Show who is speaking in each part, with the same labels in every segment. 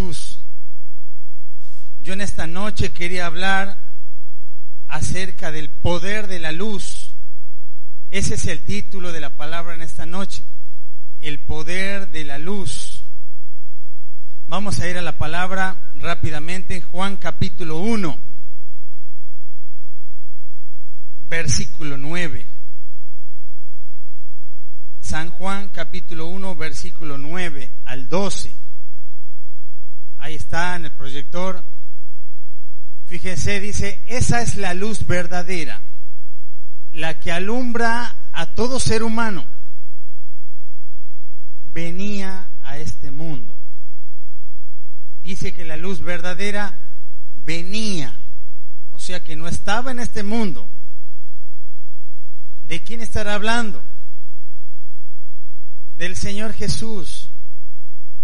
Speaker 1: Jesús. Yo en esta noche quería hablar acerca del poder de la luz. Ese es el título de la palabra en esta noche, el poder de la luz. Vamos a ir a la palabra rápidamente en Juan capítulo 1, versículo 9. San Juan capítulo 1, versículo 9 al 12. Ahí está en el proyector. Fíjense, dice, esa es la luz verdadera, la que alumbra a todo ser humano. Venía a este mundo. Dice que la luz verdadera venía, o sea que no estaba en este mundo. ¿De quién estará hablando? Del Señor Jesús.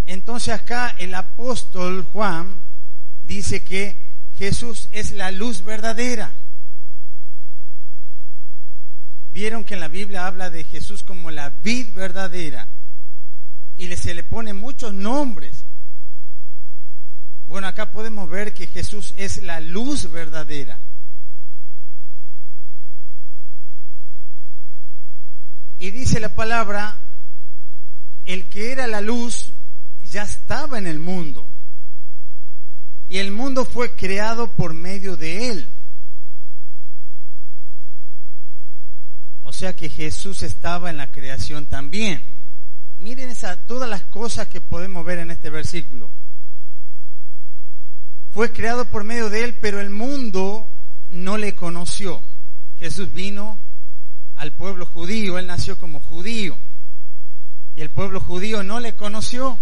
Speaker 1: Entonces acá el apóstol Juan dice que Jesús es la luz verdadera. Vieron que en la Biblia habla de Jesús como la vid verdadera y se le pone muchos nombres. Bueno, acá podemos ver que Jesús es la luz verdadera. Y dice la palabra, el que era la luz ya estaba en el mundo y el mundo fue creado por medio de él. O sea que Jesús estaba en la creación también. Miren esa, todas las cosas que podemos ver en este versículo. Fue creado por medio de él, pero el mundo no le conoció. Jesús vino al pueblo judío, él nació como judío. Y el pueblo judío no le conoció.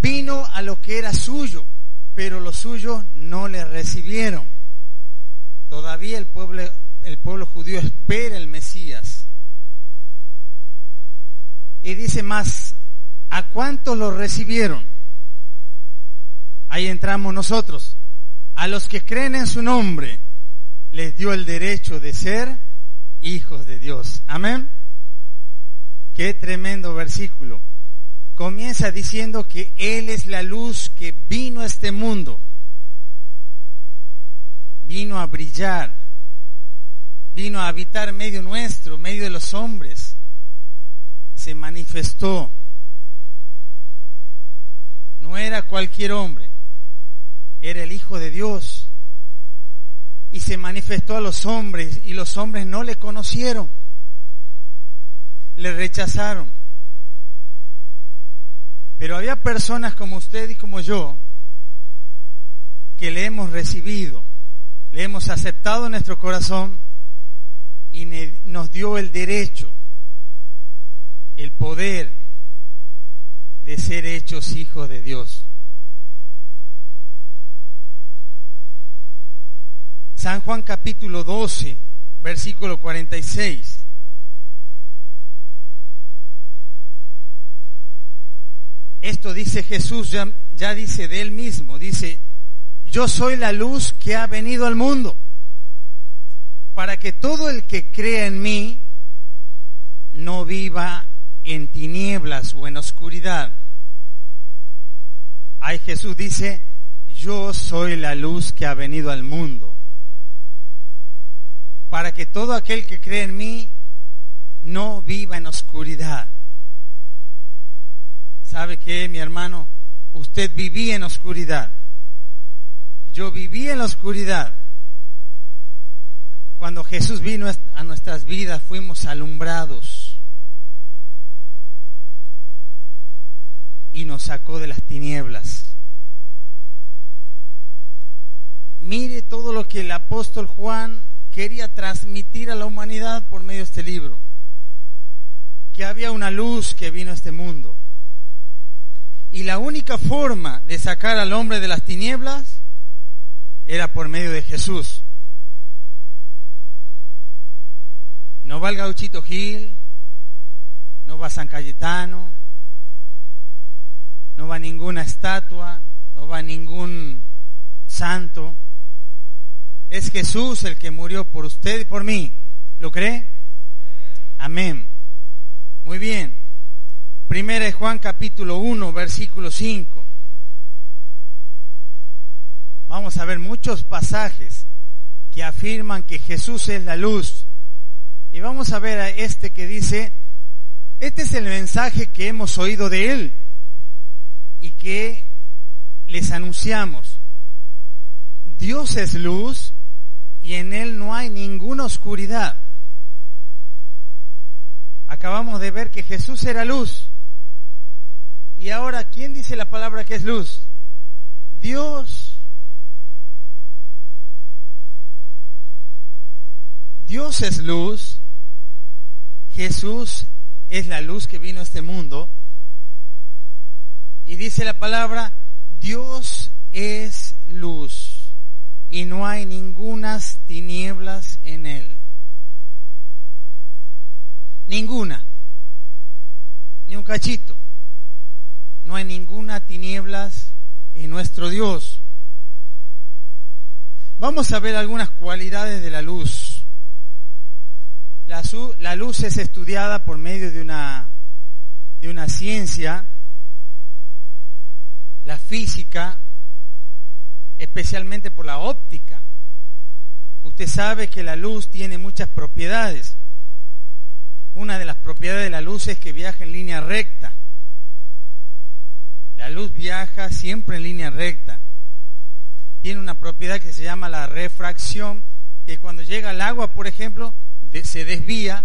Speaker 1: Vino a lo que era suyo, pero los suyos no le recibieron. Todavía el pueblo, el pueblo judío espera el Mesías. Y dice más, ¿a cuántos lo recibieron? Ahí entramos nosotros. A los que creen en su nombre, les dio el derecho de ser hijos de Dios. Amén. Qué tremendo versículo comienza diciendo que Él es la luz que vino a este mundo, vino a brillar, vino a habitar medio nuestro, medio de los hombres, se manifestó. No era cualquier hombre, era el Hijo de Dios. Y se manifestó a los hombres y los hombres no le conocieron, le rechazaron. Pero había personas como usted y como yo que le hemos recibido, le hemos aceptado en nuestro corazón y nos dio el derecho, el poder de ser hechos hijos de Dios. San Juan capítulo 12, versículo 46. Esto dice Jesús, ya, ya dice de él mismo, dice, yo soy la luz que ha venido al mundo, para que todo el que crea en mí no viva en tinieblas o en oscuridad. Ahí Jesús dice, yo soy la luz que ha venido al mundo, para que todo aquel que cree en mí no viva en oscuridad. ¿Sabe qué, mi hermano? Usted vivía en oscuridad. Yo vivía en la oscuridad. Cuando Jesús vino a nuestras vidas fuimos alumbrados y nos sacó de las tinieblas. Mire todo lo que el apóstol Juan quería transmitir a la humanidad por medio de este libro. Que había una luz que vino a este mundo y la única forma de sacar al hombre de las tinieblas era por medio de Jesús. No va el gauchito Gil, no va San Cayetano, no va ninguna estatua, no va ningún santo. Es Jesús el que murió por usted y por mí. ¿Lo cree? Amén. Muy bien. Primera de Juan capítulo 1, versículo 5. Vamos a ver muchos pasajes que afirman que Jesús es la luz. Y vamos a ver a este que dice, este es el mensaje que hemos oído de Él y que les anunciamos. Dios es luz y en Él no hay ninguna oscuridad. Acabamos de ver que Jesús era luz. Y ahora, ¿quién dice la palabra que es luz? Dios. Dios es luz. Jesús es la luz que vino a este mundo. Y dice la palabra, Dios es luz y no hay ningunas tinieblas en él. Ninguna. Ni un cachito. No hay ninguna tinieblas en nuestro Dios. Vamos a ver algunas cualidades de la luz. La, luz es estudiada por medio de una, de una ciencia la física, especialmente por la óptica. Usted sabe que la luz tiene muchas propiedades. Una de las propiedades de la luz es que viaja en línea recta. La luz viaja siempre en línea recta. Tiene una propiedad que se llama la refracción, que cuando llega al agua, por ejemplo, se desvía,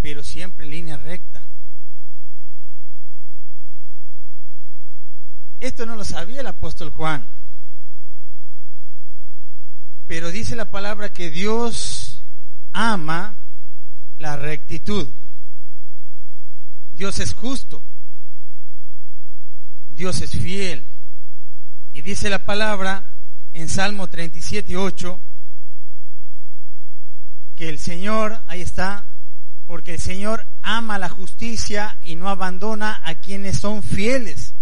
Speaker 1: pero siempre en línea recta. Esto no lo sabía el apóstol Juan. Pero dice la palabra que Dios ama la rectitud. Dios es justo. Dios es fiel. Y dice la palabra en Salmo 37, 8, que el Señor, ahí está, porque el Señor ama la justicia y no abandona a quienes son fieles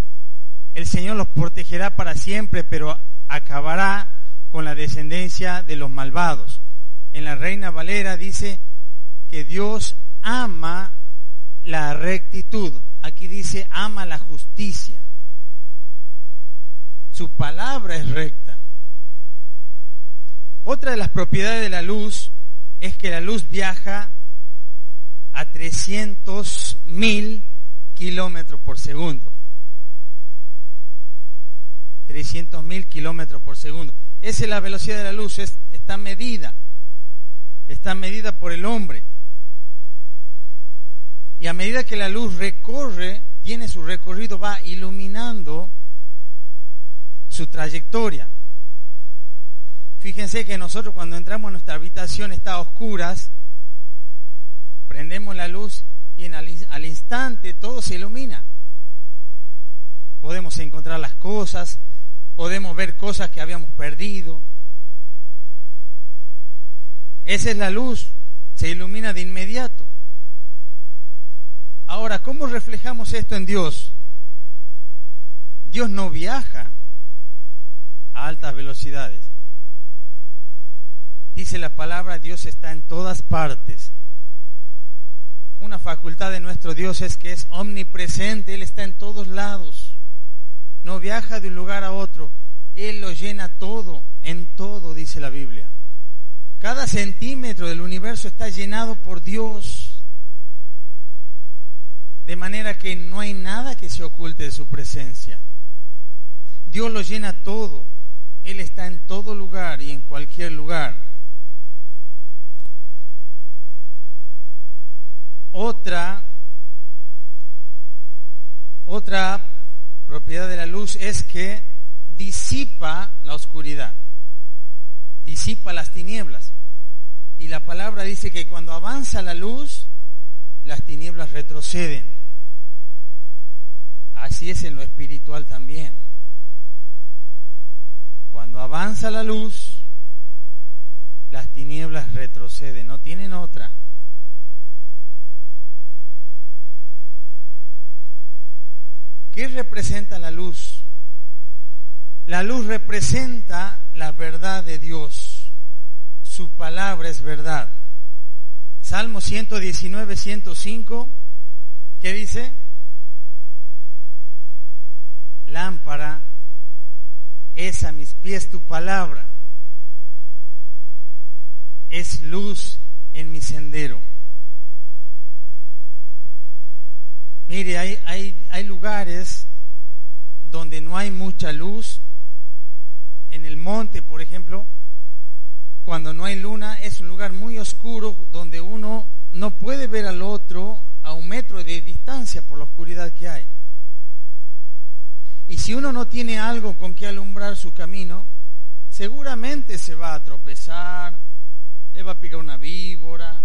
Speaker 1: el Señor los protegerá para siempre, pero acabará con la descendencia de los malvados. En la Reina Valera dice que Dios ama la rectitud. Aquí dice ama la justicia. Su palabra es recta. Otra de las propiedades de la luz es que la luz viaja a 300 mil kilómetros por segundo. 300 mil kilómetros por segundo. Esa es la velocidad de la luz, está medida, está medida por el hombre. Y a medida que la luz recorre, tiene su recorrido, va iluminando su trayectoria. Fíjense que nosotros cuando entramos en nuestra habitación está a oscuras, prendemos la luz y en al instante todo se ilumina. Podemos encontrar las cosas, podemos ver cosas que habíamos perdido. Esa es la luz, se ilumina de inmediato. Ahora, ¿cómo reflejamos esto en Dios? Dios no viaja altas velocidades. Dice la palabra, Dios está en todas partes. Una facultad de nuestro Dios es que es omnipresente, Él está en todos lados no viaja de un lugar a otro, Él lo llena todo, en todo, dice la Biblia. Cada centímetro del universo está llenado por Dios, de manera que no hay nada que se oculte de su presencia. Dios lo llena todo, Él está en todo lugar y en cualquier lugar. Otra, otra propiedad de la luz es que disipa la oscuridad, disipa las tinieblas. Y la palabra dice que cuando avanza la luz, las tinieblas retroceden. Así es en lo espiritual también. Cuando avanza la luz, las tinieblas retroceden, no tienen otra. ¿Qué representa la luz? La luz representa la verdad de Dios. Su palabra es verdad. Salmo 119, 105, ¿qué dice? lámpara es a mis pies tu palabra, es luz en mi sendero. Mire, hay, hay, hay lugares donde no hay mucha luz. En el monte, por ejemplo, cuando no hay luna, es un lugar muy oscuro donde uno no puede ver al otro a un metro de distancia por la oscuridad que hay. Y si uno no tiene algo con que alumbrar su camino, seguramente se va a tropezar, va a picar una víbora,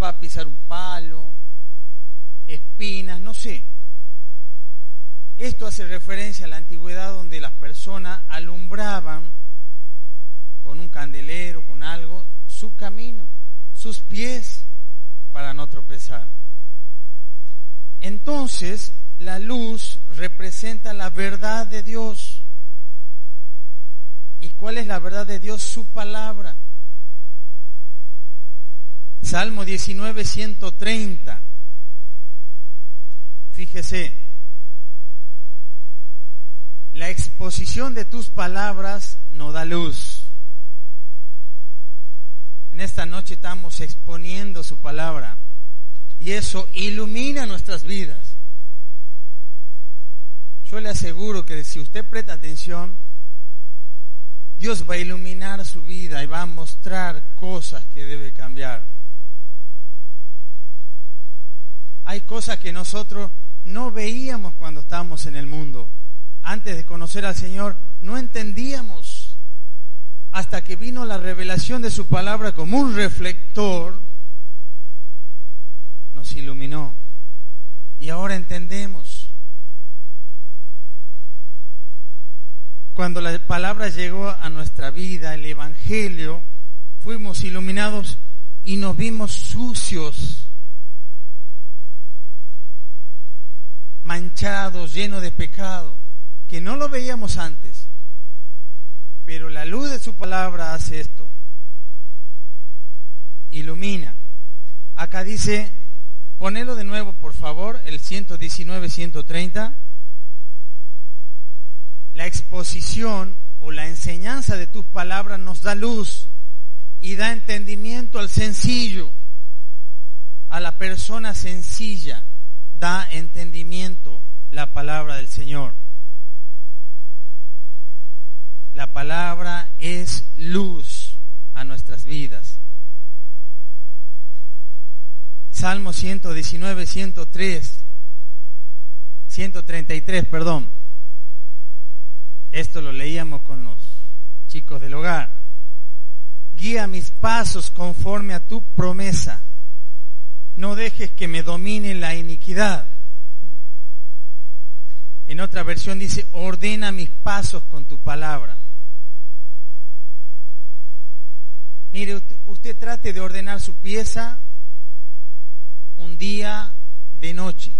Speaker 1: va a pisar un palo, espinas, no sé. Esto hace referencia a la antigüedad donde las personas alumbraban con un candelero, con algo, su camino, sus pies, para no tropezar. Entonces, la luz representa la verdad de Dios. ¿Y cuál es la verdad de Dios? Su palabra. Salmo 19, 130. Fíjese, la exposición de tus palabras no da luz. En esta noche estamos exponiendo su palabra y eso ilumina nuestras vidas. Yo le aseguro que si usted presta atención, Dios va a iluminar su vida y va a mostrar cosas que debe cambiar. Hay cosas que nosotros no veíamos cuando estábamos en el mundo. Antes de conocer al Señor, no entendíamos hasta que vino la revelación de su palabra como un reflector, nos iluminó. Y ahora entendemos. Cuando la palabra llegó a nuestra vida, el Evangelio, fuimos iluminados y nos vimos sucios manchados, llenos de pecado, que no lo veíamos antes. Pero la luz de su palabra hace esto. Ilumina. Acá dice, ponelo de nuevo, por favor, el 119, 130. La exposición o la enseñanza de tus palabras nos da luz y da entendimiento al sencillo, a la persona sencilla da entendimiento la palabra del Señor. La palabra es luz a nuestras vidas. Salmo 119, 103, 133, perdón. Esto lo leíamos con los chicos del hogar. Guía mis pasos conforme a tu promesa no dejes que me domine la iniquidad. En otra versión dice, ordena mis pasos con tu palabra. Mire, usted, trate de ordenar su pieza un día de noche,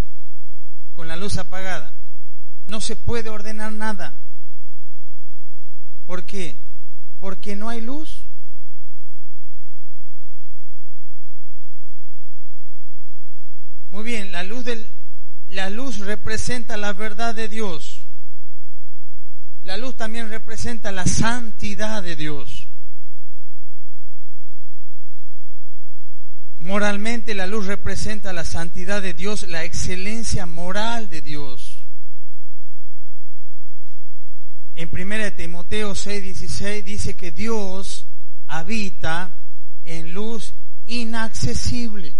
Speaker 1: con la luz apagada. No se puede ordenar nada. ¿Por qué? Porque no hay luz. Muy bien, la luz, del, la luz representa la verdad de Dios. La luz también representa la santidad de Dios. Moralmente la luz representa la santidad de Dios, la excelencia moral de Dios. En 1 Timoteo 6:16 dice que Dios habita en luz inaccesible.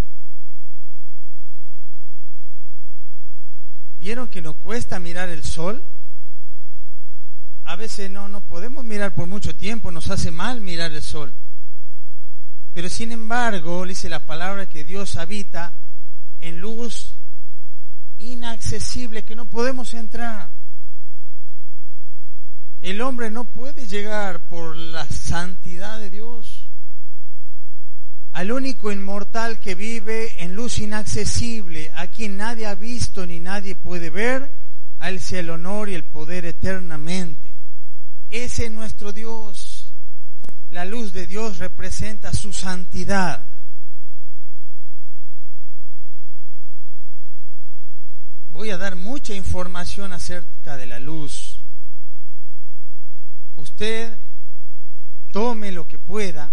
Speaker 1: ¿Vieron que nos cuesta mirar el sol? A veces no, no podemos mirar por mucho tiempo, nos hace mal mirar el sol. Pero sin embargo, dice la palabra que Dios habita en luz inaccesible que no podemos entrar. El hombre no puede llegar por la santidad de Dios al único inmortal que vive en luz inaccesible, a quien nadie ha visto ni nadie puede ver, a él sea el honor y el poder eternamente. Ese es nuestro Dios. La luz de Dios representa su santidad. voy a dar mucha información acerca de la luz. Usted tome lo que pueda,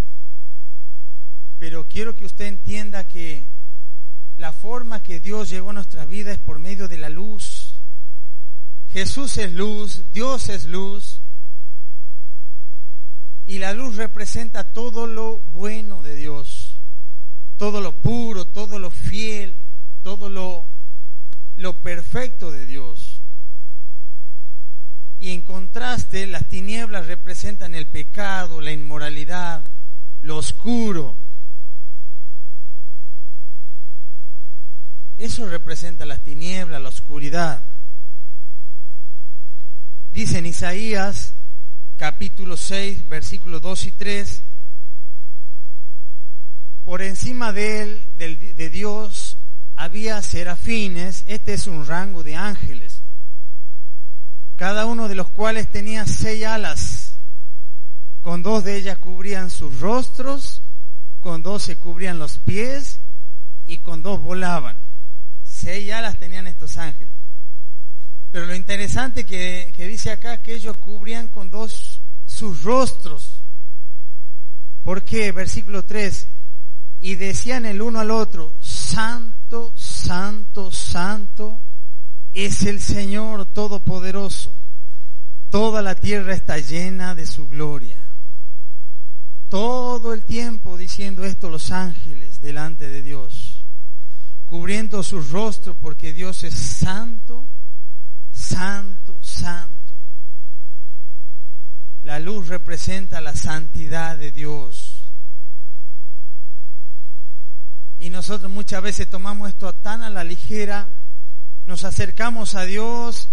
Speaker 1: pero quiero que usted entienda que la forma que Dios llegó a nuestra vida es por medio de la luz. Jesús es luz, Dios es luz, y la luz representa todo lo bueno de Dios, todo lo puro, todo lo fiel, todo lo, lo perfecto de Dios. Y en contraste, las tinieblas representan el pecado, la inmoralidad, lo oscuro. Eso representa las tinieblas, la oscuridad. Dice en Isaías capítulo 6, versículos 2 y 3, por encima de él, de Dios, había serafines, este es un rango de ángeles, cada uno de los cuales tenía seis alas, con dos de ellas cubrían sus rostros, con dos se cubrían los pies y con dos volaban. Seis alas tenían estos ángeles. Pero lo interesante que, que dice acá que ellos cubrían con dos sus rostros. ¿Por qué? Versículo 3. Y decían el uno al otro, Santo, Santo, Santo es el Señor Todopoderoso. Toda la tierra está llena de su gloria. Todo el tiempo diciendo esto los ángeles delante de Dios, cubriendo sus rostros porque Dios es santo, santo, santo. La luz representa la santidad de Dios. Y nosotros muchas veces tomamos esto tan a la ligera, nos acercamos a Dios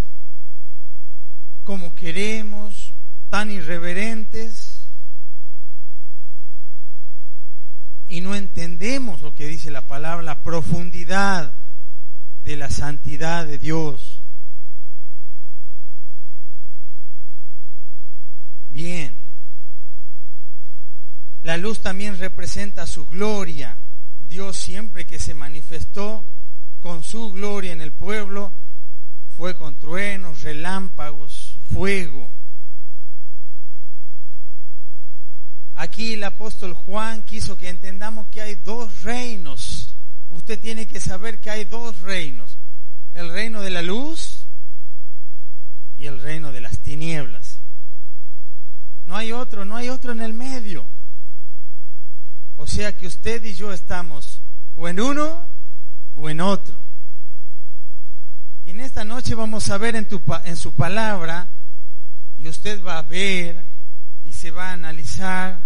Speaker 1: como queremos, tan irreverentes, y no entendemos lo que dice la palabra, la profundidad de la santidad de Dios. Bien. La luz también representa su gloria. Dios siempre que se manifestó con su gloria en el pueblo fue con truenos, relámpagos, fuego. Aquí el apóstol Juan quiso que entendamos que hay dos reinos. Usted tiene que saber que hay dos reinos. El reino de la luz y el reino de las tinieblas. No hay otro, no hay otro en el medio. O sea que usted y yo estamos o en uno o en otro. Y en esta noche vamos a ver en, tu, en su palabra y usted va a ver y se va a analizar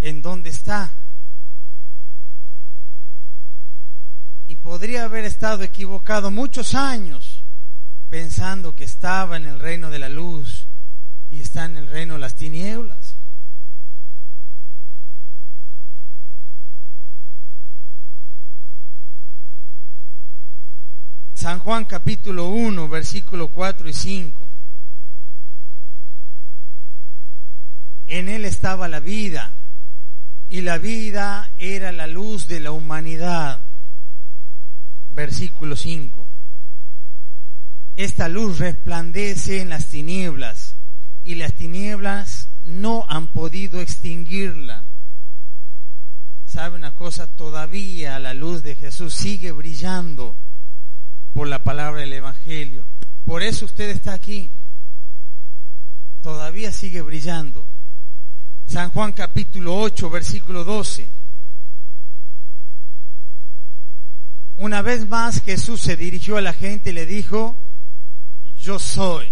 Speaker 1: en dónde está. Y podría haber estado equivocado muchos años pensando que estaba en el reino de la luz y está en el reino de las tinieblas. San Juan capítulo 1, versículo 4 y 5. En él estaba la vida y la vida era la luz de la humanidad. Versículo 5. Esta luz resplandece en las tinieblas y las tinieblas no han podido extinguirla. ¿Sabe una cosa? Todavía la luz de Jesús sigue brillando por la palabra del Evangelio. Por eso usted está aquí. Todavía sigue brillando. San Juan capítulo 8, versículo 12. Una vez más Jesús se dirigió a la gente y le dijo, yo soy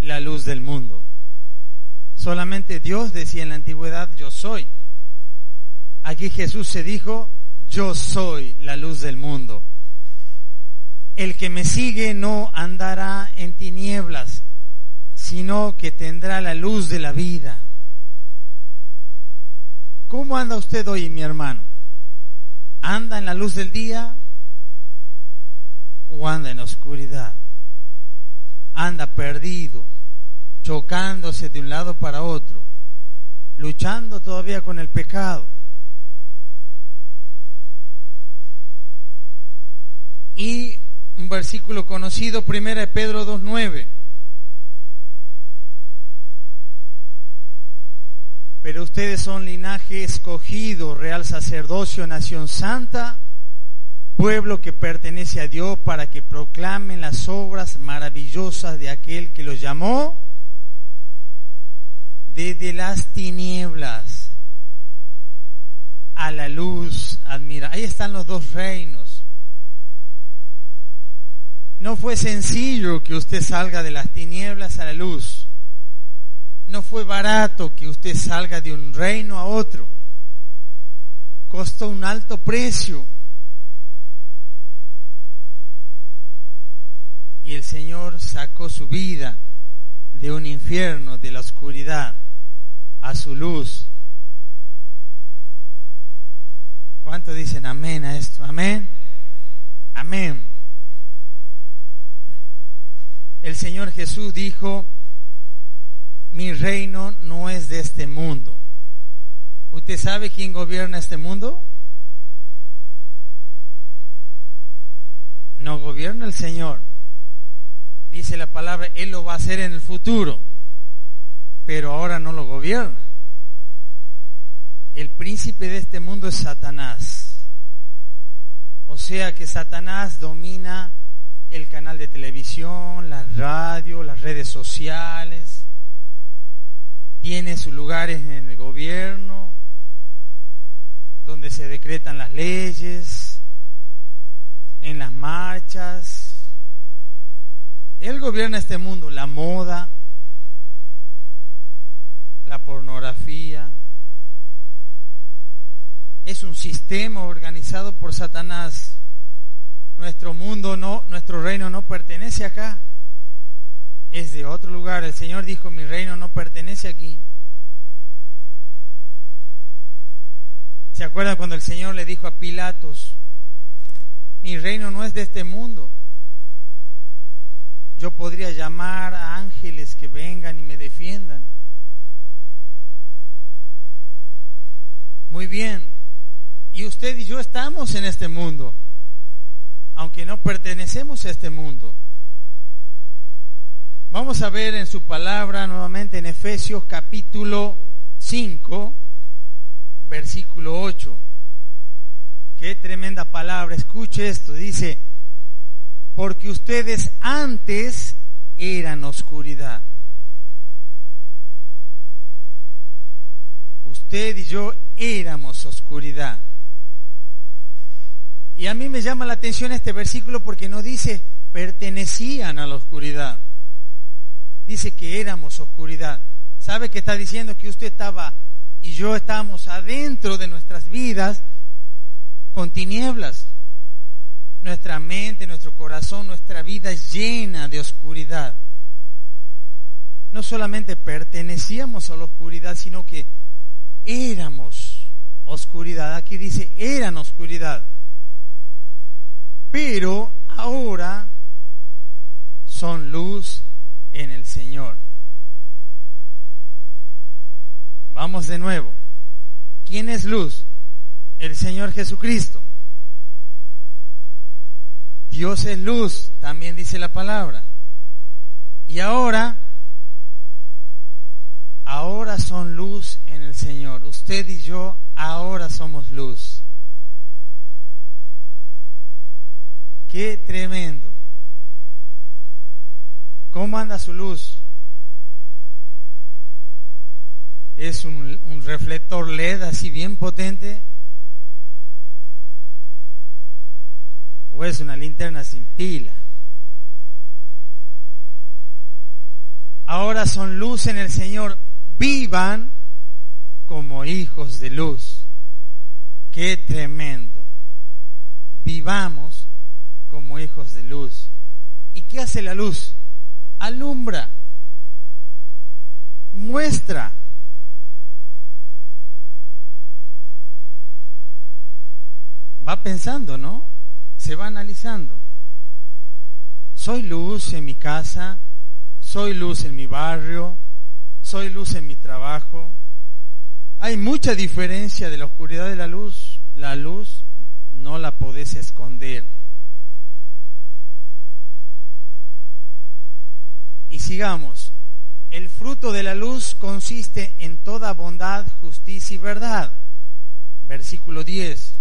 Speaker 1: la luz del mundo. Solamente Dios decía en la antigüedad, yo soy. Aquí Jesús se dijo, yo soy la luz del mundo. El que me sigue no andará en tinieblas, sino que tendrá la luz de la vida. ¿Cómo anda usted hoy, mi hermano? ¿Anda en la luz del día o anda en la oscuridad? anda perdido, chocándose de un lado para otro, luchando todavía con el pecado. Y versículo conocido, 1 Pedro 2.9. Pero ustedes son linaje escogido, real sacerdocio, nación santa, pueblo que pertenece a Dios para que proclamen las obras maravillosas de aquel que los llamó desde las tinieblas a la luz admira. Ahí están los dos reinos. No fue sencillo que usted salga de las tinieblas a la luz. No fue barato que usted salga de un reino a otro. Costó un alto precio. Y el Señor sacó su vida de un infierno, de la oscuridad, a su luz. ¿Cuánto dicen amén a esto? Amén. Amén. El Señor Jesús dijo, mi reino no es de este mundo. ¿Usted sabe quién gobierna este mundo? No gobierna el Señor. Dice la palabra, Él lo va a hacer en el futuro, pero ahora no lo gobierna. El príncipe de este mundo es Satanás. O sea que Satanás domina el canal de televisión, la radio, las redes sociales, tiene sus lugares en el gobierno, donde se decretan las leyes, en las marchas. Él gobierna este mundo, la moda, la pornografía. Es un sistema organizado por Satanás. Nuestro mundo no, nuestro reino no pertenece acá es de otro lugar. El Señor dijo, mi reino no pertenece aquí. ¿Se acuerdan cuando el Señor le dijo a Pilatos, mi reino no es de este mundo? Yo podría llamar a ángeles que vengan y me defiendan. Muy bien. Y usted y yo estamos en este mundo, aunque no pertenecemos a este mundo. Vamos a ver en su palabra nuevamente en Efesios capítulo 5, versículo 8. Qué tremenda palabra. Escuche esto. Dice, porque ustedes antes eran oscuridad. Usted y yo éramos oscuridad. Y a mí me llama la atención este versículo porque no dice pertenecían a la oscuridad dice que éramos oscuridad. ¿Sabe que está diciendo que usted estaba y yo estábamos adentro de nuestras vidas con tinieblas? Nuestra mente, nuestro corazón, nuestra vida llena de oscuridad. No solamente pertenecíamos a la oscuridad, sino que éramos oscuridad. Aquí dice, eran oscuridad. Pero ahora son luz en el Señor. Vamos de nuevo. ¿Quién es luz? El Señor Jesucristo. Dios es luz, también dice la palabra. Y ahora, ahora son luz en el Señor. Usted y yo ahora somos luz. Qué tremendo. ¿Cómo anda su luz? ¿Es un, reflector LED así bien potente? ¿O es una linterna sin pila? Ahora son luz en el Señor. Vivan como hijos de luz. Qué tremendo. Vivamos como hijos de luz. ¿Y qué hace la luz? alumbra, muestra. Va pensando, ¿no? Se va analizando. Soy luz en mi casa, soy luz en mi barrio, soy luz en mi trabajo. Hay mucha diferencia de la oscuridad de la luz. La luz no la podés esconder. Y sigamos. El fruto de la luz consiste en toda bondad, justicia y verdad. Versículo 10.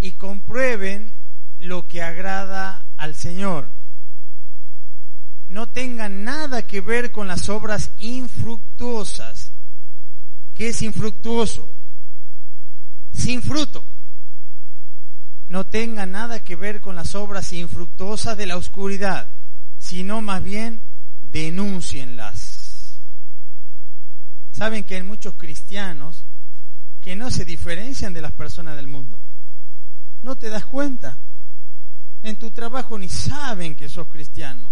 Speaker 1: Y comprueben lo que agrada al Señor. No tengan nada que ver con las obras infructuosas. ¿Qué es infructuoso? Sin fruto. No tengan nada que ver con las obras infructuosas de la oscuridad sino más bien denúncienlas. Saben que hay muchos cristianos que no se diferencian de las personas del mundo. No te das cuenta. En tu trabajo ni saben que sos cristiano.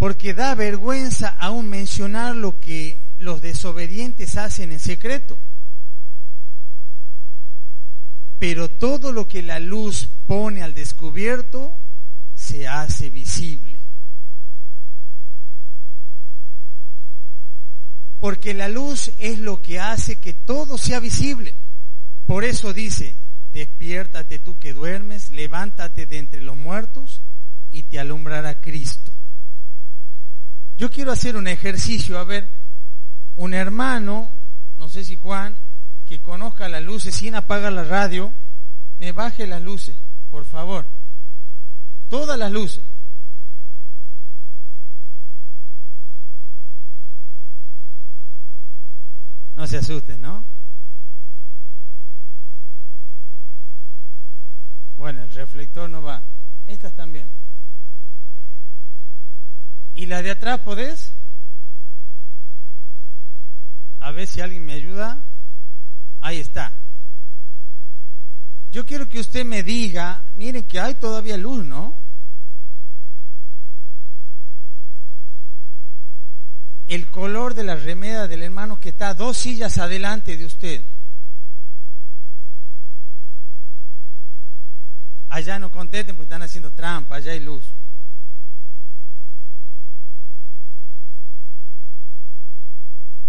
Speaker 1: Porque da vergüenza aún mencionar lo que los desobedientes hacen en secreto. Pero todo lo que la luz pone al descubierto se hace visible. Porque la luz es lo que hace que todo sea visible. Por eso dice, despiértate tú que duermes, levántate de entre los muertos y te alumbrará Cristo. Yo quiero hacer un ejercicio, a ver, un hermano, no sé si Juan, que conozca las luces sin apagar la radio, me baje las luces, por favor todas las luces. No se asusten, ¿no? Bueno, el reflector no va. Estas también. ¿Y la de atrás podés? A ver si alguien me ayuda. Ahí está. Yo quiero que usted me diga, miren que hay todavía luz, ¿no? El color de la remeda del hermano que está dos sillas adelante de usted. Allá no contesten porque están haciendo trampa, allá hay luz.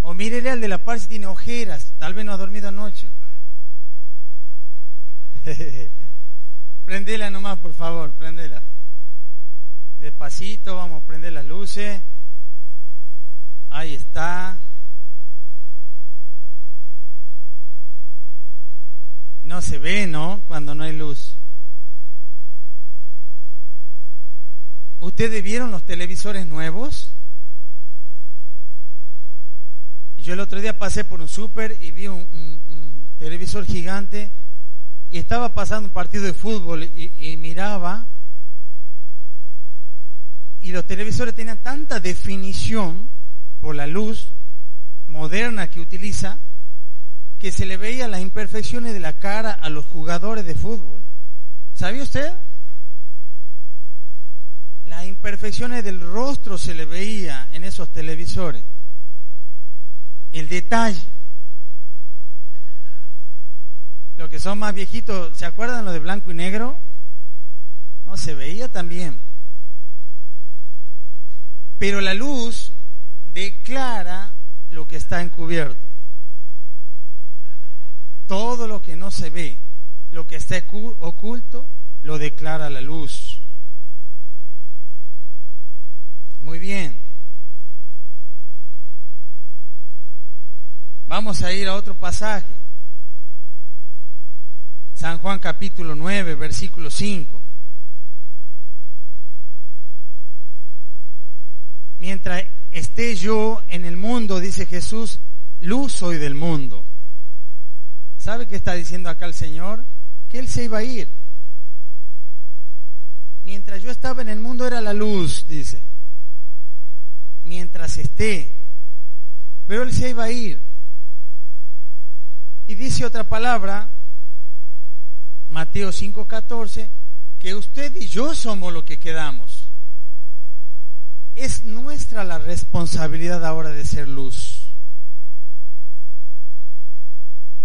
Speaker 1: O mírele al de la par si tiene ojeras, tal vez no ha dormido anoche. prendela nomás, por favor, prendela. Despacito, vamos a prender las luces. Ahí está. No se ve, ¿no? Cuando no hay luz. ¿Ustedes vieron los televisores nuevos? Yo el otro día pasé por un súper y vi un televisor gigante y estaba pasando un partido de fútbol y, miraba y los televisores tenían tanta definición por la luz moderna que utiliza que se le veía las imperfecciones de la cara a los jugadores de fútbol. ¿Sabía usted? Las imperfecciones del rostro se le veía en esos televisores. El detalle. Los que son más viejitos, ¿se acuerdan lo de blanco y negro? No, se veía también. Pero la luz declara lo que está encubierto. Todo lo que no se ve, lo que está oculto, lo declara la luz. Muy bien. Vamos a ir a otro pasaje. San Juan capítulo 9, versículo 5. Mientras esté yo en el mundo, dice Jesús, luz soy del mundo. ¿Sabe qué está diciendo acá el Señor? Que Él se iba a ir. Mientras yo estaba en el mundo era la luz, dice. Mientras esté. Pero Él se iba a ir. Y dice otra palabra, Mateo 5:14, que usted y yo somos los que quedamos. Es nuestra la responsabilidad ahora de ser luz.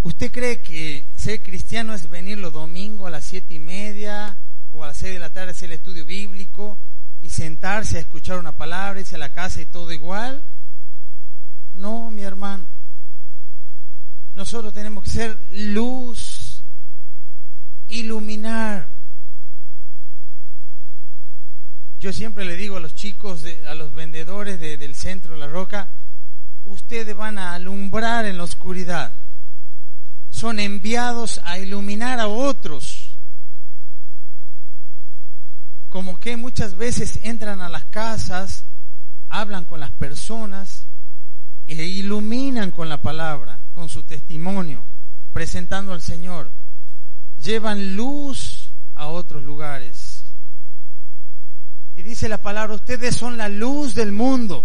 Speaker 1: ¿Usted cree que ser cristiano es venir los domingos a las siete y media o a las seis de la tarde a hacer el estudio bíblico y sentarse a escuchar una palabra, irse a la casa y todo igual? No, mi hermano. Nosotros tenemos que ser luz iluminar. Yo siempre le digo a los chicos, a los vendedores del centro de La Roca, ustedes van a alumbrar en la oscuridad. Son enviados a iluminar a otros. Como que muchas veces entran a las casas, hablan con las personas e iluminan con la palabra, con su testimonio, presentando al Señor. Llevan luz a otros lugares. Y dice la palabra, ustedes son la luz del mundo.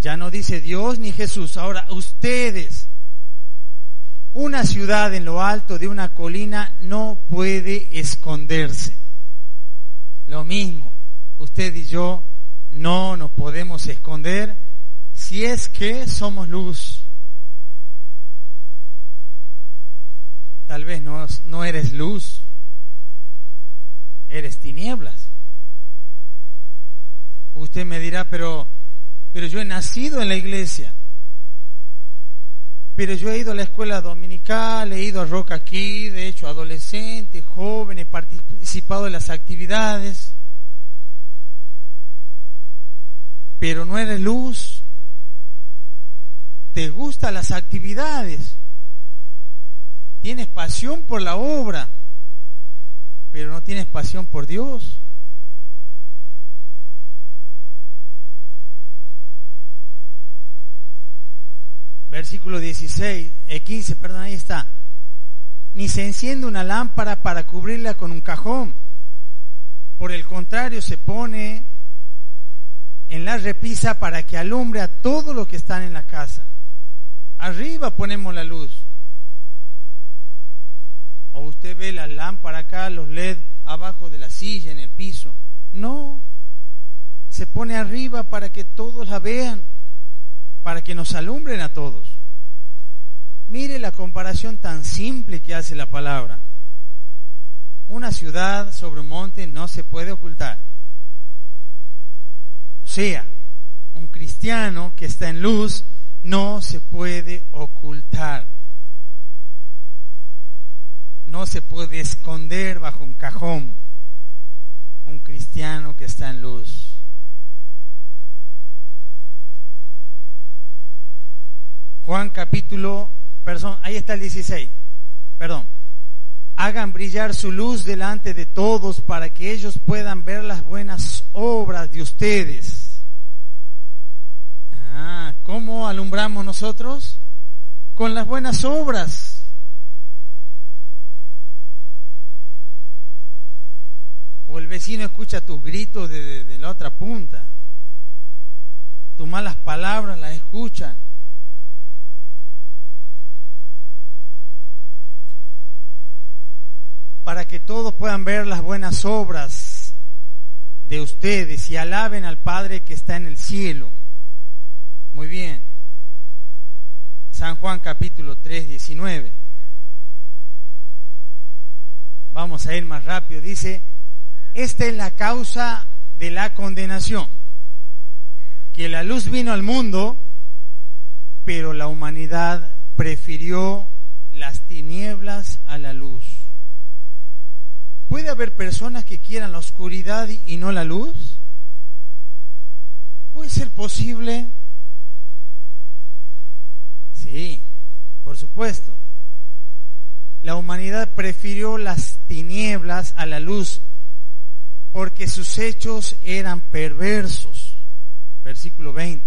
Speaker 1: Ya no dice Dios ni Jesús, ahora ustedes. Una ciudad en lo alto de una colina no puede esconderse. Lo mismo, usted y yo no nos podemos esconder si es que somos luz. Tal vez no, no eres luz, eres tinieblas. Usted me dirá, pero, pero yo he nacido en la iglesia. Pero yo he ido a la escuela dominical, he ido a Roca aquí, de hecho, adolescente, joven, he participado en las actividades. Pero no eres luz. Te gustan las actividades. Tienes pasión por la obra, pero no tienes pasión por Dios. versículo 16, eh, 15, perdón, ahí está. Ni se enciende una lámpara para cubrirla con un cajón. Por el contrario, se pone en la repisa para que alumbre a todo lo que están en la casa. Arriba ponemos la luz. O usted ve la lámpara acá, los LED abajo de la silla, en el piso. No, se pone arriba para que todos la vean para que nos alumbren a todos. Mire la comparación tan simple que hace la palabra. Una ciudad sobre un monte no se puede ocultar. O sea, un cristiano que está en luz no se puede ocultar. No se puede esconder bajo un cajón. Un cristiano que está en luz. Juan capítulo, perdón, ahí está el 16, perdón. Hagan brillar su luz delante de todos para que ellos puedan ver las buenas obras de ustedes. Ah, ¿cómo alumbramos nosotros? Con las buenas obras. El vecino escucha tus gritos de, la otra punta. Tus malas palabras las escuchan para que todos puedan ver las buenas obras de ustedes y alaben al Padre que está en el cielo. Muy bien. San Juan capítulo 3, 19. Vamos a ir más rápido. Dice, esta es la causa de la condenación, que la luz vino al mundo, pero la humanidad prefirió las tinieblas a la luz ¿Puede haber personas que quieran la oscuridad y no la luz? ¿Puede ser posible? Sí, por supuesto. La humanidad prefirió las tinieblas a la luz porque sus hechos eran perversos. Versículo 20.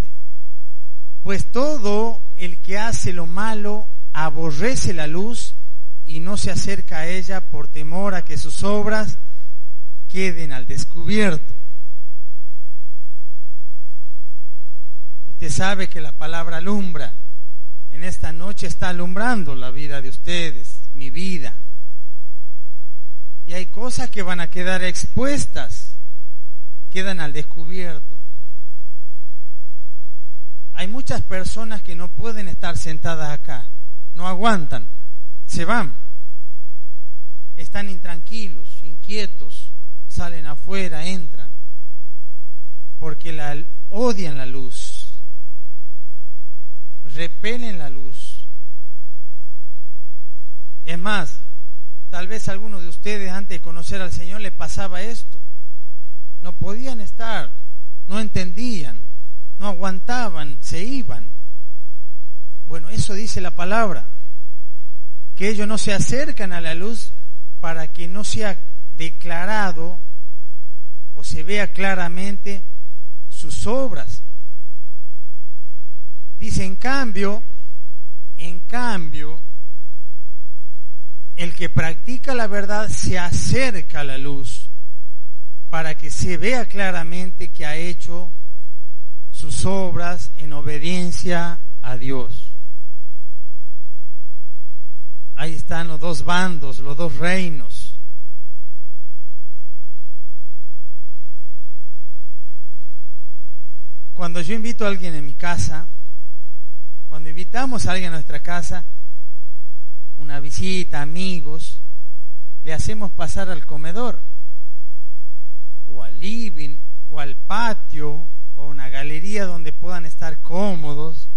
Speaker 1: Pues todo el que hace lo malo aborrece la luz y no se acerca a ella por temor a que sus obras queden al descubierto. Usted sabe que la palabra alumbra. En esta noche está alumbrando la vida de ustedes, mi vida. Y hay cosas que van a quedar expuestas, quedan al descubierto. Hay muchas personas que no pueden estar sentadas acá, no aguantan se van. Están intranquilos, inquietos, salen afuera, entran, porque la, odian la luz, repelen la luz. Es más, tal vez a alguno de ustedes antes de conocer al Señor le pasaba esto. no podían estar, no entendían, no aguantaban, se iban. Bueno, eso dice la palabra, que ellos no se acercan a la luz para que no sea declarado o se vea claramente sus obras. Dice, en cambio, en cambio, el que practica la verdad se acerca a la luz para que se vea claramente que ha hecho sus obras en obediencia a Dios. Ahí están los dos bandos, los dos reinos. Cuando yo invito a alguien en mi casa, cuando invitamos a alguien a nuestra casa, una visita, amigos, le hacemos pasar al comedor, o al living, o al patio, o a una galería donde puedan estar cómodos.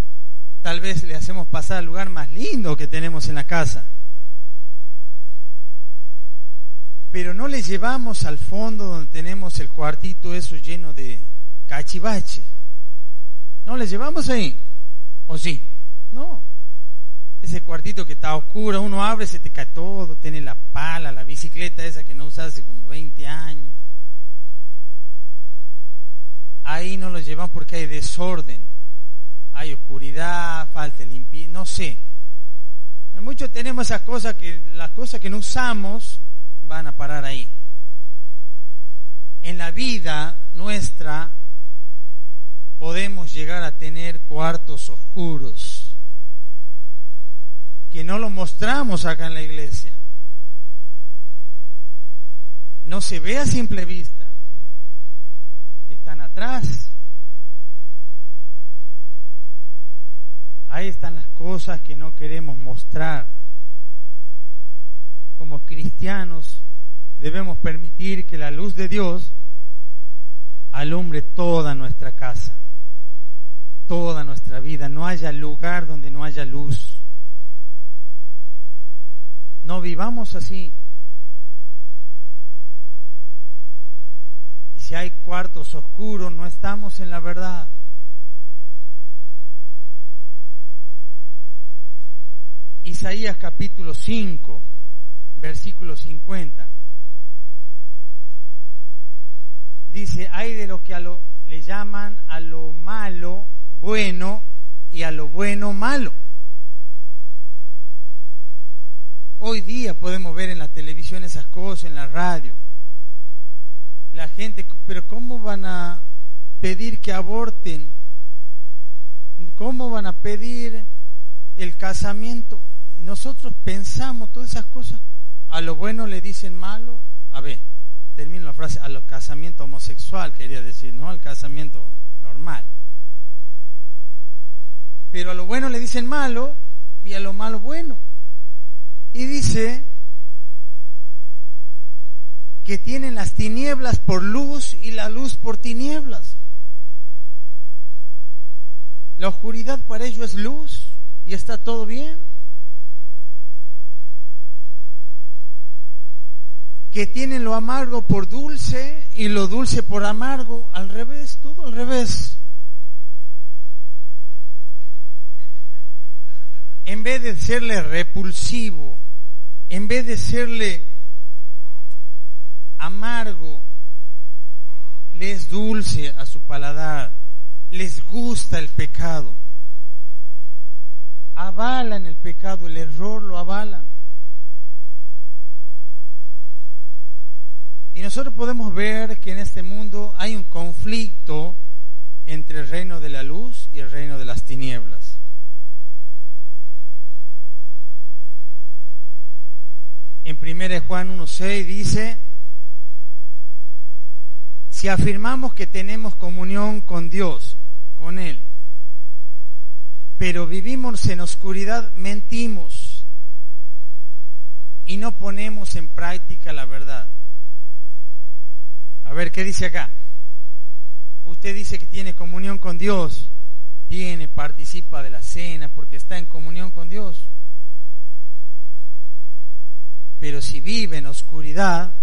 Speaker 1: Tal vez le hacemos pasar al lugar más lindo que tenemos en la casa. Pero no le llevamos al fondo donde tenemos el cuartito eso lleno de cachivache. No le llevamos ahí. ¿O sí? No ese cuartito que está oscuro, uno abre, se te cae todo, tiene la pala, la bicicleta esa que no usas hace como 20 años. Ahí no lo llevan porque hay desorden, hay oscuridad, falta limpieza, no sé. Muchos tenemos esas cosas que las cosas que no usamos van a parar ahí. En la vida nuestra podemos llegar a tener cuartos oscuros que no lo mostramos acá en la iglesia. No se ve a simple vista. Están atrás. Ahí están las cosas que no queremos mostrar. Como cristianos debemos permitir que la luz de Dios alumbre toda nuestra casa, toda nuestra vida. No haya lugar donde no haya luz. No vivamos así. Y si hay cuartos oscuros, no estamos en la verdad. Isaías capítulo 5, versículo 50. Dice, hay de los que a lo, le llaman a lo malo bueno y a lo bueno malo. Hoy día podemos ver en la televisión esas cosas, en la radio. La gente, pero ¿cómo van a pedir que aborten? ¿Cómo van a pedir el casamiento? Nosotros pensamos todas esas cosas. A lo bueno le dicen malo. A ver, termino la frase. A lo casamiento homosexual quería decir, no al casamiento normal. Pero a lo bueno le dicen malo y a lo malo bueno. Y dice que tienen las tinieblas por luz y la luz por tinieblas. La oscuridad para ellos es luz y está todo bien. Que tienen lo amargo por dulce y lo dulce por amargo, al revés, todo al revés. En vez de serle repulsivo en vez de serle amargo, les dulce a su paladar, les gusta el pecado, avalan el pecado, el error lo avalan. Y nosotros podemos ver que en este mundo hay un conflicto entre el reino de la luz y el reino de las tinieblas. En 1 Juan 1.6 dice, si afirmamos que tenemos comunión con Dios, con Él, pero vivimos en oscuridad, mentimos y no ponemos en práctica la verdad. A ver, ¿qué dice acá? Usted dice que tiene comunión con Dios, viene, participa de la cena porque está en comunión con Dios. Pero si vive en oscuridad,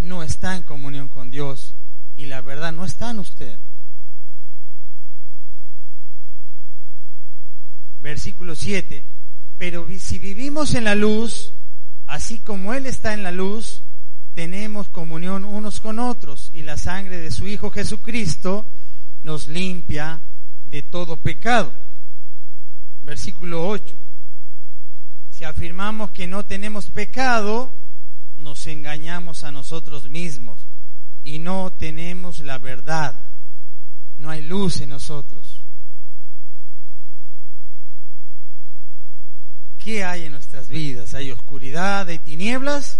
Speaker 1: no está en comunión con Dios y la verdad no está en usted. Versículo 7. Pero si vivimos en la luz, así como Él está en la luz, tenemos comunión unos con otros y la sangre de su Hijo Jesucristo nos limpia de todo pecado. Versículo 8. Si afirmamos que no tenemos pecado, nos engañamos a nosotros mismos y no tenemos la verdad. No hay luz en nosotros. ¿Qué hay en nuestras vidas? ¿Hay oscuridad, hay tinieblas?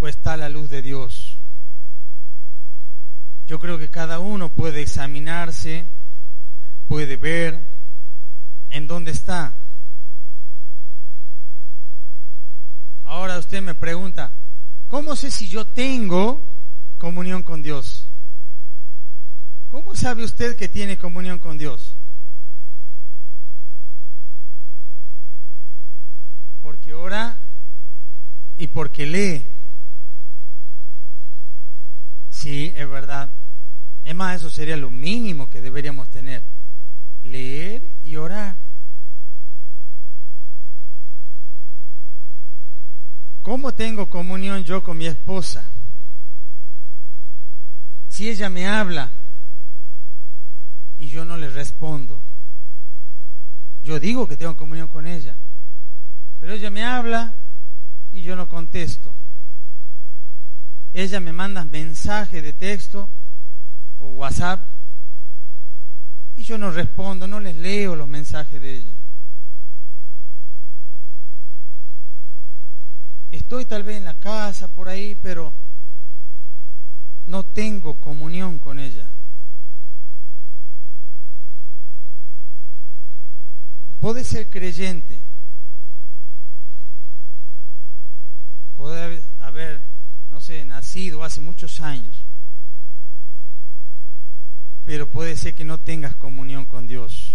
Speaker 1: ¿O está la luz de Dios? Yo creo que cada uno puede examinarse, puede ver en dónde está. Ahora usted me pregunta, ¿cómo sé si yo tengo comunión con Dios? ¿Cómo sabe usted que tiene comunión con Dios? Porque ora y porque lee. Sí, es verdad. Es más, eso sería lo mínimo que deberíamos tener. Leer y orar. ¿Cómo tengo comunión yo con mi esposa? Si ella me habla y yo no le respondo, yo digo que tengo comunión con ella, pero ella me habla y yo no contesto. Ella me manda mensaje de texto o WhatsApp y yo no respondo, no les leo los mensajes de ella. Estoy tal vez en la casa, por ahí, pero no tengo comunión con ella. Puede ser creyente, puede haber, no sé, nacido hace muchos años, pero puede ser que no tengas comunión con Dios.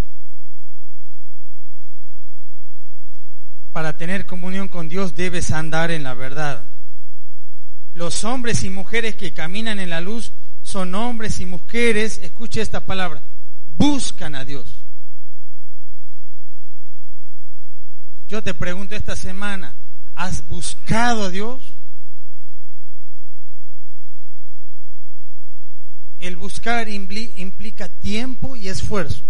Speaker 1: Para tener comunión con Dios debes andar en la verdad. Los hombres y mujeres que caminan en la luz son hombres y mujeres, escuche esta palabra, buscan a Dios. Yo te pregunto esta semana, ¿has buscado a Dios? El buscar implica tiempo y esfuerzo.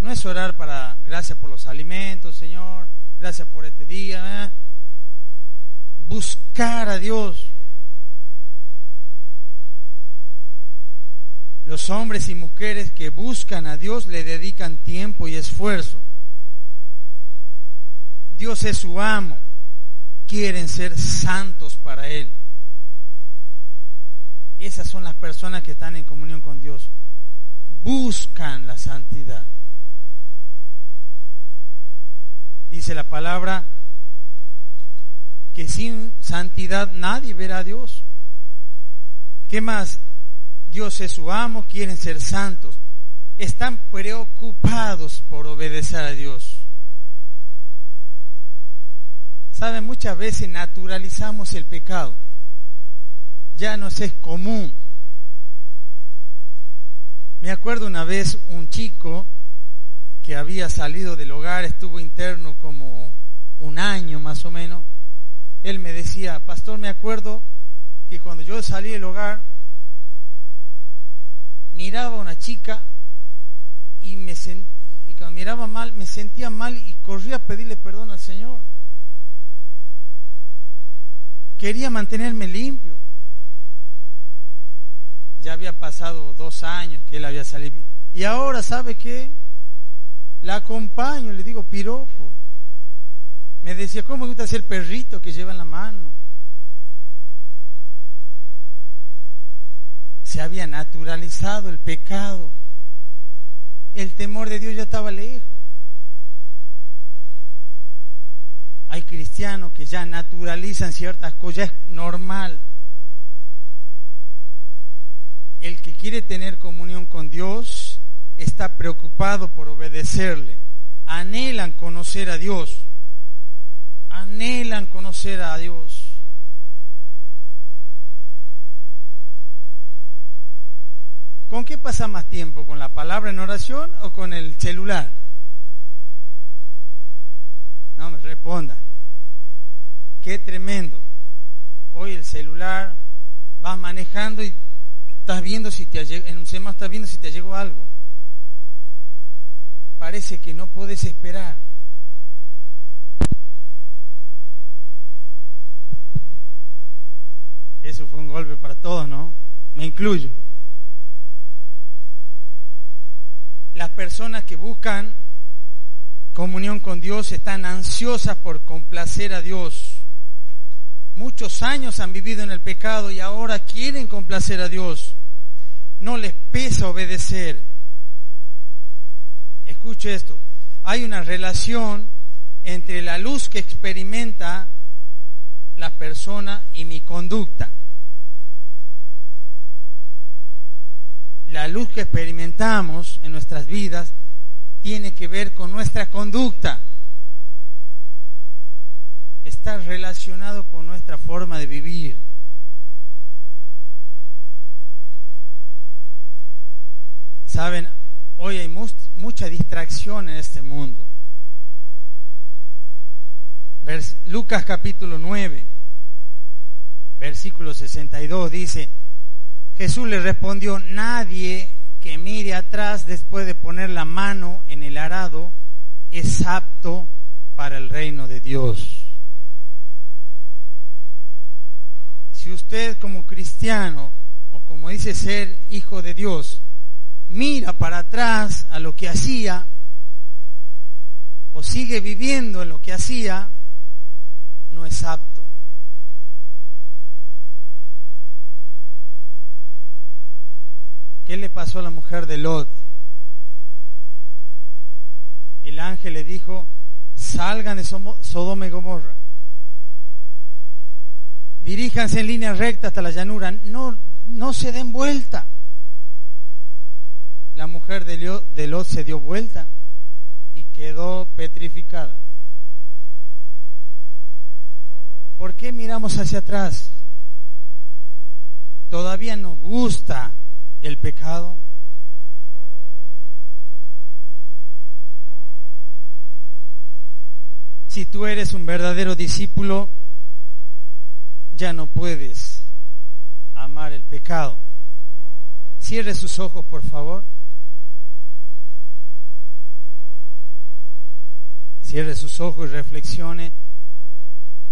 Speaker 1: No es orar para gracias por los alimentos, Señor, gracias por este día. ¿eh? Buscar a Dios. Los hombres y mujeres que buscan a Dios le dedican tiempo y esfuerzo. Dios es su amo. Quieren ser santos para Él. Esas son las personas que están en comunión con Dios. Buscan la santidad. Dice la palabra, que sin santidad nadie verá a Dios. ¿Qué más? Dios es su amo, quieren ser santos. Están preocupados por obedecer a Dios. Saben, muchas veces naturalizamos el pecado. Ya nos es común. Me acuerdo una vez un chico que había salido del hogar, estuvo interno como un año más o menos, él me decía, pastor, me acuerdo que cuando yo salí del hogar, miraba a una chica y, me y cuando miraba mal, me sentía mal y corría a pedirle perdón al Señor. Quería mantenerme limpio. Ya había pasado dos años que él había salido. Y ahora, ¿sabe qué? La acompaño, le digo piropo. Me decía, ¿cómo me gusta ser perrito que lleva en la mano? Se había naturalizado el pecado. El temor de Dios ya estaba lejos. Hay cristianos que ya naturalizan ciertas cosas, es normal. El que quiere tener comunión con Dios está preocupado por obedecerle, anhelan conocer a Dios, anhelan conocer a Dios. ¿Con qué pasa más tiempo? ¿Con la palabra en oración o con el celular? No me respondan. Qué tremendo. Hoy el celular vas manejando y estás viendo si te en un semáforo estás viendo si te llegó algo. Parece que no puedes esperar. Eso fue un golpe para todos, ¿no? Me incluyo. Las personas que buscan comunión con Dios están ansiosas por complacer a Dios. Muchos años han vivido en el pecado y ahora quieren complacer a Dios. No les pesa obedecer. Escuche esto. Hay una relación entre la luz que experimenta la persona y mi conducta. La luz que experimentamos en nuestras vidas tiene que ver con nuestra conducta. Está relacionado con nuestra forma de vivir. Saben, hoy hay mucha distracción en este mundo. Lucas capítulo 9, versículo 62 dice, Jesús le respondió, nadie que mire atrás después de poner la mano en el arado es apto para el reino de Dios. Si usted como cristiano o como dice ser hijo de Dios, mira para atrás a lo que hacía o sigue viviendo en lo que hacía, no es apto. ¿Qué le pasó a la mujer de Lot? El ángel le dijo, salgan de Sodoma y Gomorra, diríjanse en línea recta hasta la llanura, no, no se den vuelta. La mujer de Lot se dio vuelta y quedó petrificada. ¿Por qué miramos hacia atrás? Todavía nos gusta el pecado. Si tú eres un verdadero discípulo, ya no puedes amar el pecado. Cierre sus ojos, por favor. Cierre sus ojos y reflexione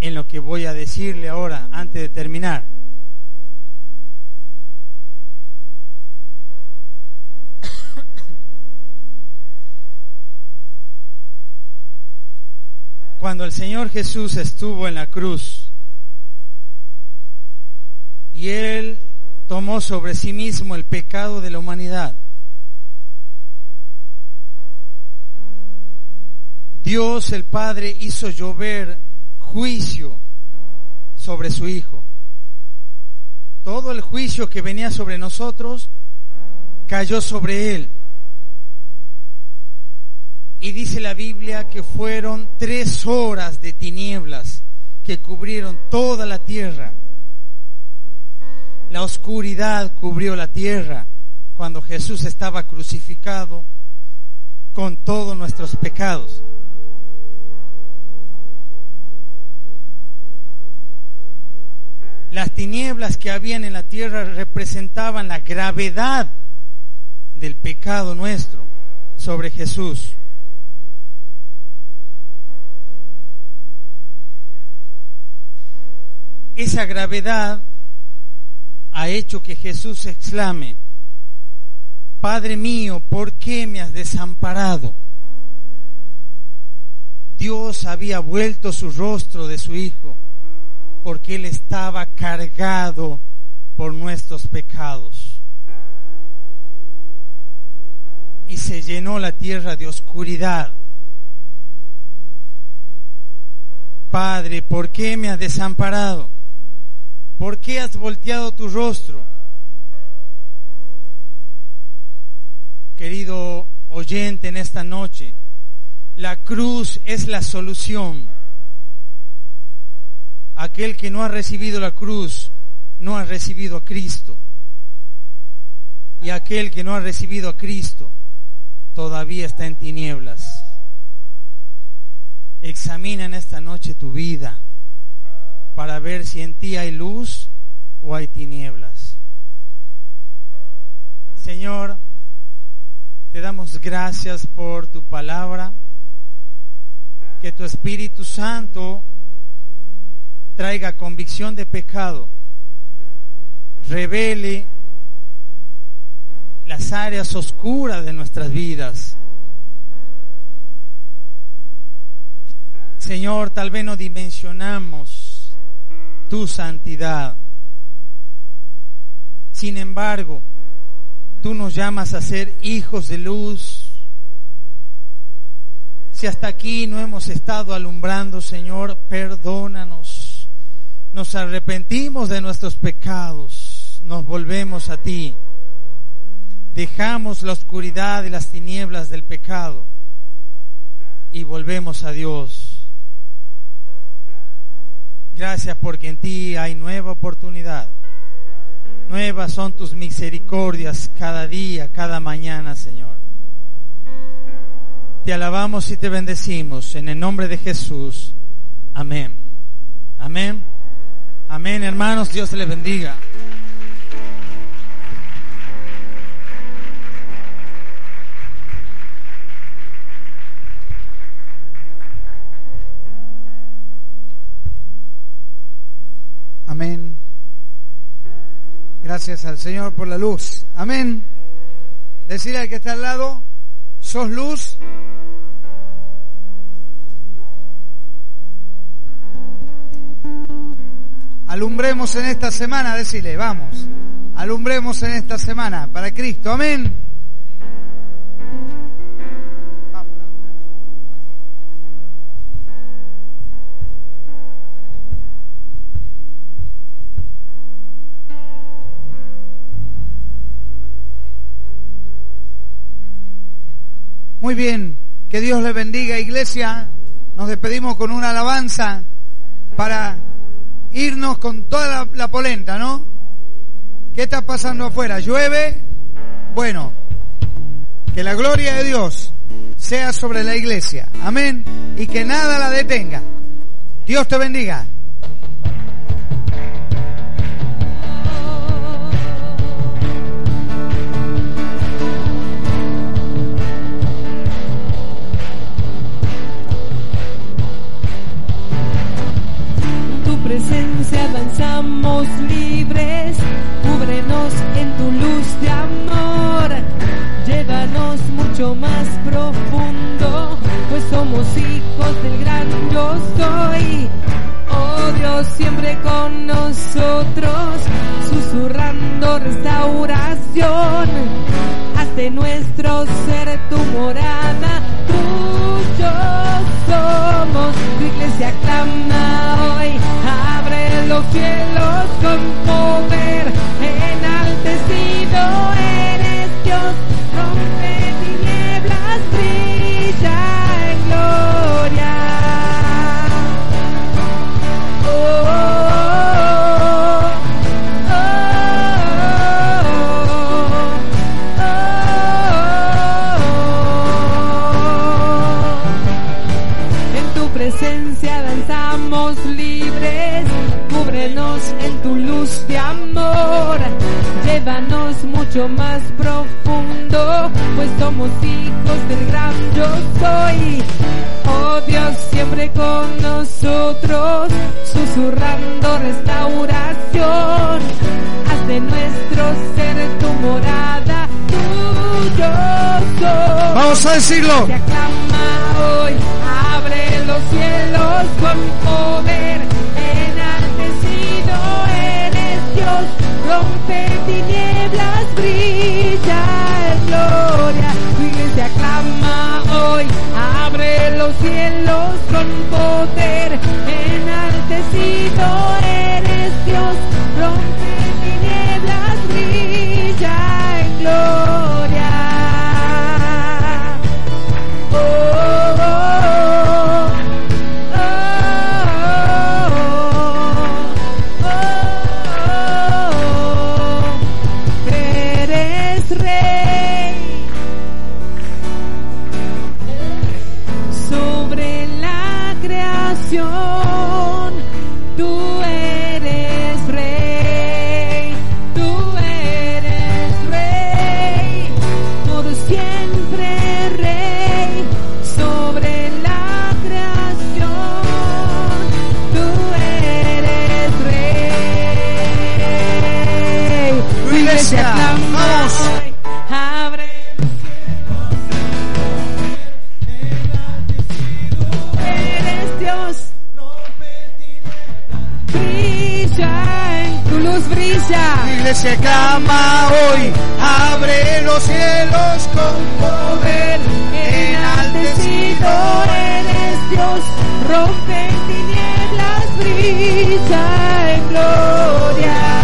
Speaker 1: en lo que voy a decirle ahora antes de terminar. Cuando el Señor Jesús estuvo en la cruz y Él tomó sobre sí mismo el pecado de la humanidad, Dios el Padre hizo llover juicio sobre su Hijo. Todo el juicio que venía sobre nosotros cayó sobre Él. Y dice la Biblia que fueron tres horas de tinieblas que cubrieron toda la tierra. La oscuridad cubrió la tierra cuando Jesús estaba crucificado con todos nuestros pecados. Las tinieblas que habían en la tierra representaban la gravedad del pecado nuestro sobre Jesús. Esa gravedad ha hecho que Jesús exclame, Padre mío, ¿por qué me has desamparado? Dios había vuelto su rostro de su Hijo porque Él estaba cargado por nuestros pecados. Y se llenó la tierra de oscuridad. Padre, ¿por qué me has desamparado? ¿Por qué has volteado tu rostro? Querido oyente en esta noche, la cruz es la solución aquel que no ha recibido la cruz no ha recibido a Cristo. Y aquel que no ha recibido a Cristo todavía está en tinieblas. Examina en esta noche tu vida para ver si en ti hay luz o hay tinieblas. Señor, te damos gracias por tu palabra, que tu Espíritu Santo traiga convicción de pecado, revele las áreas oscuras de nuestras vidas. Señor, tal vez no dimensionamos tu santidad. Sin embargo, tú nos llamas a ser hijos de luz. Si hasta aquí no hemos estado alumbrando, Señor, perdónanos. Nos arrepentimos de nuestros pecados, nos volvemos a ti. Dejamos la oscuridad y las tinieblas del pecado y volvemos a Dios. Gracias porque en ti hay nueva oportunidad. Nuevas son tus misericordias cada día, cada mañana, Señor. Te alabamos y te bendecimos en el nombre de Jesús. Amén. Amén. Amén, hermanos. Dios les bendiga.
Speaker 2: Amén. Gracias al Señor por la luz. Amén. Decirle al que está al lado, sos luz. Alumbremos en esta semana, decirle, vamos. Alumbremos en esta semana para Cristo. Amén. Muy bien, que Dios le bendiga iglesia. Nos despedimos con una alabanza para irnos con toda la, polenta, ¿no? ¿Qué está pasando afuera? ¿Llueve? Bueno, que la gloria de Dios sea sobre la iglesia. Amén. Y que nada la detenga. Dios te bendiga.
Speaker 3: Presencia avanzamos libres, cúbrenos en tu luz de amor, llévanos mucho más profundo, pues somos hijos del gran yo soy. Oh Dios, siempre con nosotros, susurrando restauración, hazte nuestro ser tu morada, Tú
Speaker 2: iglesia
Speaker 3: clama hoy, abre
Speaker 2: los cielos con poder.
Speaker 3: Enaltecido eres Dios, rompe en tinieblas, brilla en gloria.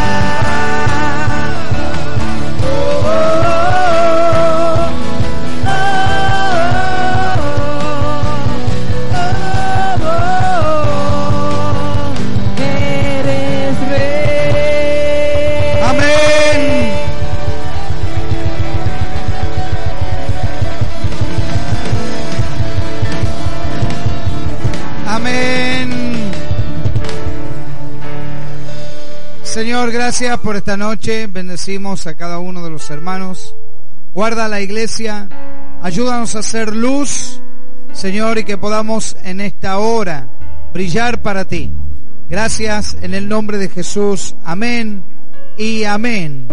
Speaker 2: Gracias por esta noche. Bendecimos a cada uno de los hermanos. Guarda la iglesia. Ayúdanos a hacer luz, Señor, y que podamos en esta hora brillar para ti. Gracias en el nombre de Jesús. Amén y amén.